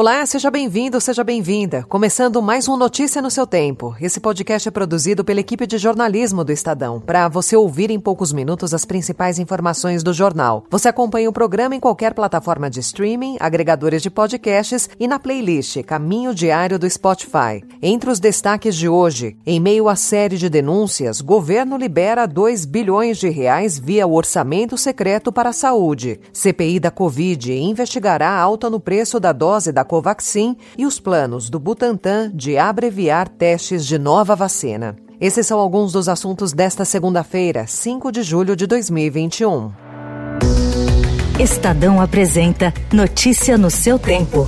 Olá, seja bem-vindo, seja bem-vinda. Começando mais um Notícia no seu tempo. Esse podcast é produzido pela equipe de jornalismo do Estadão, para você ouvir em poucos minutos as principais informações do jornal. Você acompanha o programa em qualquer plataforma de streaming, agregadores de podcasts e na playlist Caminho Diário do Spotify. Entre os destaques de hoje, em meio à série de denúncias, governo libera 2 bilhões de reais via orçamento secreto para a saúde. CPI da Covid investigará a alta no preço da dose da Covaxin e os planos do Butantan de abreviar testes de nova vacina. Esses são alguns dos assuntos desta segunda-feira, 5 de julho de 2021. Estadão apresenta Notícia no seu tempo.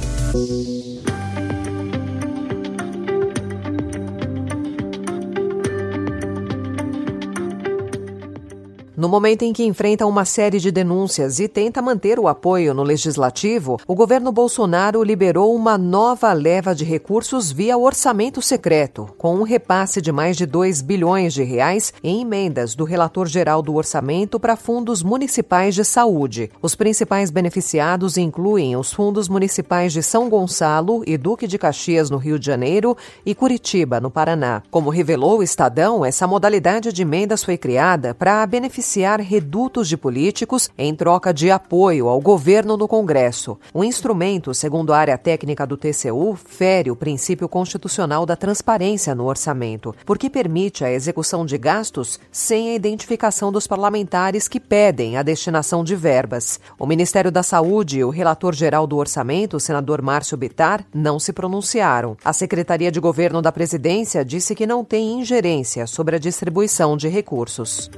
No momento em que enfrenta uma série de denúncias e tenta manter o apoio no legislativo, o governo Bolsonaro liberou uma nova leva de recursos via orçamento secreto, com um repasse de mais de 2 bilhões de reais em emendas do relator geral do orçamento para fundos municipais de saúde. Os principais beneficiados incluem os fundos municipais de São Gonçalo e Duque de Caxias no Rio de Janeiro e Curitiba, no Paraná. Como revelou o Estadão, essa modalidade de emendas foi criada para beneficiar financiar redutos de políticos em troca de apoio ao governo no Congresso. O instrumento, segundo a área técnica do TCU, fere o princípio constitucional da transparência no orçamento, porque permite a execução de gastos sem a identificação dos parlamentares que pedem a destinação de verbas. O Ministério da Saúde e o relator geral do orçamento, o senador Márcio Bitar, não se pronunciaram. A Secretaria de Governo da Presidência disse que não tem ingerência sobre a distribuição de recursos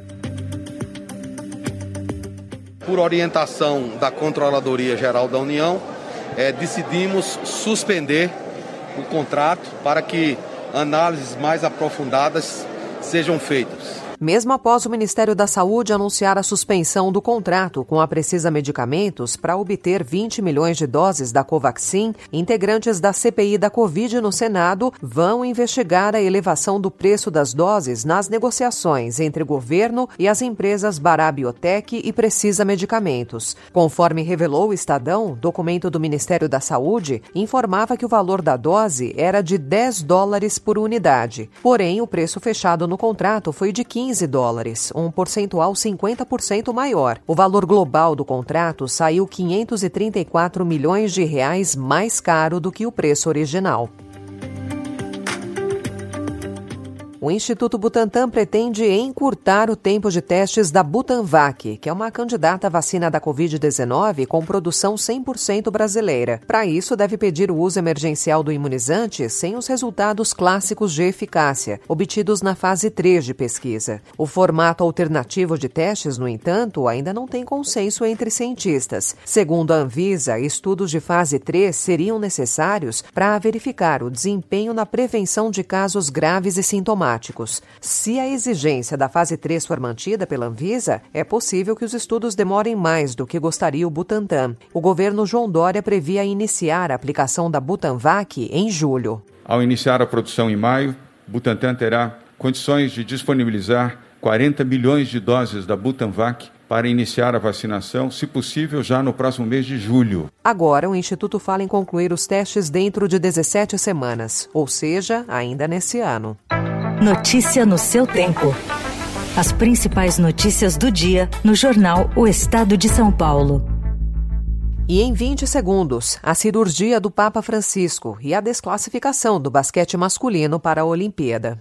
por orientação da Controladoria Geral da União, é, decidimos suspender o contrato para que análises mais aprofundadas sejam feitas. Mesmo após o Ministério da Saúde anunciar a suspensão do contrato com a Precisa Medicamentos para obter 20 milhões de doses da Covaxin, integrantes da CPI da Covid no Senado vão investigar a elevação do preço das doses nas negociações entre o governo e as empresas Barabiotec e Precisa Medicamentos. Conforme revelou o Estadão, documento do Ministério da Saúde informava que o valor da dose era de 10 dólares por unidade. Porém, o preço fechado no contrato foi de 15 15 dólares, um percentual 50% maior. O valor global do contrato saiu 534 milhões de reais mais caro do que o preço original. O Instituto Butantan pretende encurtar o tempo de testes da Butanvac, que é uma candidata à vacina da Covid-19 com produção 100% brasileira. Para isso, deve pedir o uso emergencial do imunizante sem os resultados clássicos de eficácia, obtidos na fase 3 de pesquisa. O formato alternativo de testes, no entanto, ainda não tem consenso entre cientistas. Segundo a Anvisa, estudos de fase 3 seriam necessários para verificar o desempenho na prevenção de casos graves e sintomáticos se a exigência da fase 3 for mantida pela Anvisa, é possível que os estudos demorem mais do que gostaria o Butantan. O governo João Dória previa iniciar a aplicação da Butanvac em julho. Ao iniciar a produção em maio, Butantan terá condições de disponibilizar 40 milhões de doses da Butanvac para iniciar a vacinação, se possível, já no próximo mês de julho. Agora, o Instituto fala em concluir os testes dentro de 17 semanas, ou seja, ainda nesse ano. Notícia no seu tempo. As principais notícias do dia no jornal O Estado de São Paulo. E em 20 segundos, a cirurgia do Papa Francisco e a desclassificação do basquete masculino para a Olimpíada.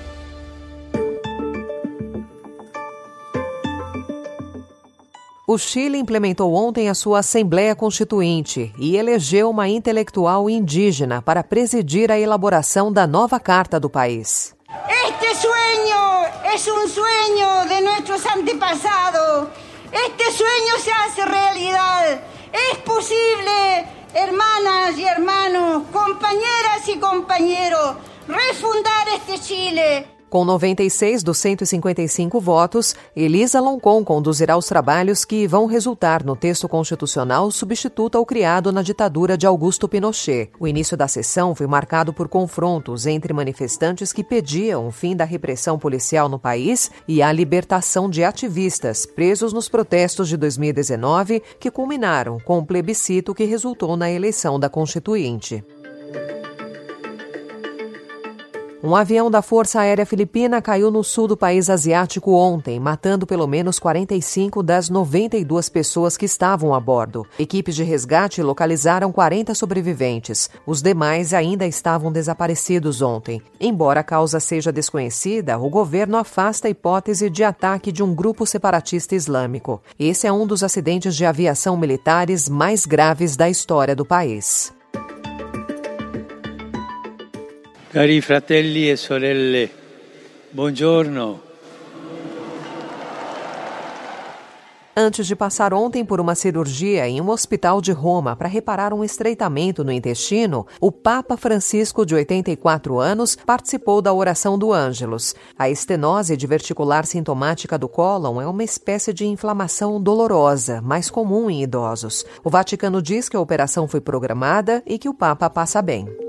O Chile implementou ontem a sua Assembleia Constituinte e elegeu uma intelectual indígena para presidir a elaboração da nova Carta do país. Este sueño es un sueño de nuestros antepasados. Este sueño se hace realidad. Es posible, hermanas y hermanos, compañeras y compañeros, refundar este Chile. Com 96 dos 155 votos, Elisa Loncon conduzirá os trabalhos que vão resultar no texto constitucional substituto ao criado na ditadura de Augusto Pinochet. O início da sessão foi marcado por confrontos entre manifestantes que pediam o fim da repressão policial no país e a libertação de ativistas presos nos protestos de 2019, que culminaram com o plebiscito que resultou na eleição da Constituinte. Um avião da Força Aérea Filipina caiu no sul do país asiático ontem, matando pelo menos 45 das 92 pessoas que estavam a bordo. Equipes de resgate localizaram 40 sobreviventes. Os demais ainda estavam desaparecidos ontem. Embora a causa seja desconhecida, o governo afasta a hipótese de ataque de um grupo separatista islâmico. Esse é um dos acidentes de aviação militares mais graves da história do país. Cari fratelli e sorelle, buongiorno. Antes de passar ontem por uma cirurgia em um hospital de Roma para reparar um estreitamento no intestino, o Papa Francisco, de 84 anos, participou da oração do Ângelus. A estenose diverticular sintomática do cólon é uma espécie de inflamação dolorosa, mais comum em idosos. O Vaticano diz que a operação foi programada e que o Papa passa bem.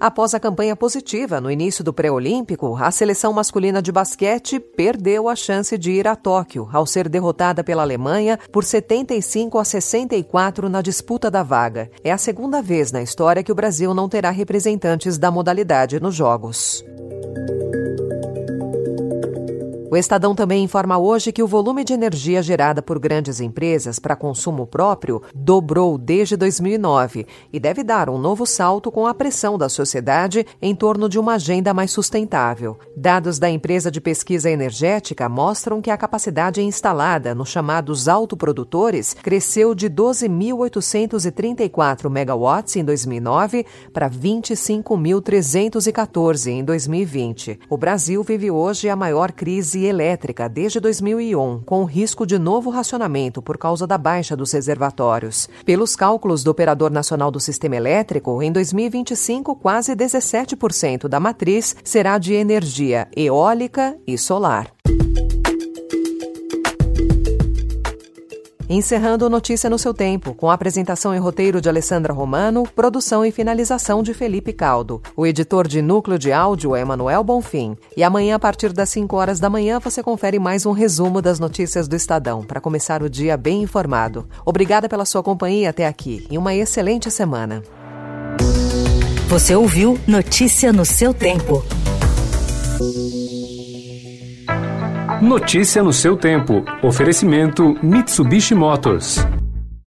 Após a campanha positiva no início do pré-olímpico, a seleção masculina de basquete perdeu a chance de ir a Tóquio, ao ser derrotada pela Alemanha por 75 a 64 na disputa da vaga. É a segunda vez na história que o Brasil não terá representantes da modalidade nos Jogos. O Estadão também informa hoje que o volume de energia gerada por grandes empresas para consumo próprio dobrou desde 2009 e deve dar um novo salto com a pressão da sociedade em torno de uma agenda mais sustentável. Dados da empresa de pesquisa energética mostram que a capacidade instalada nos chamados autoprodutores cresceu de 12.834 megawatts em 2009 para 25.314 em 2020. O Brasil vive hoje a maior crise elétrica desde 2001, com risco de novo racionamento por causa da baixa dos reservatórios. Pelos cálculos do Operador Nacional do Sistema Elétrico, em 2025, quase 17% da matriz será de energia eólica e solar. Encerrando Notícia no seu tempo, com apresentação e roteiro de Alessandra Romano, produção e finalização de Felipe Caldo. O editor de núcleo de áudio é Manuel Bonfim. E amanhã, a partir das 5 horas da manhã, você confere mais um resumo das notícias do Estadão, para começar o dia bem informado. Obrigada pela sua companhia até aqui e uma excelente semana. Você ouviu Notícia no seu tempo. Notícia no seu tempo. Oferecimento Mitsubishi Motors.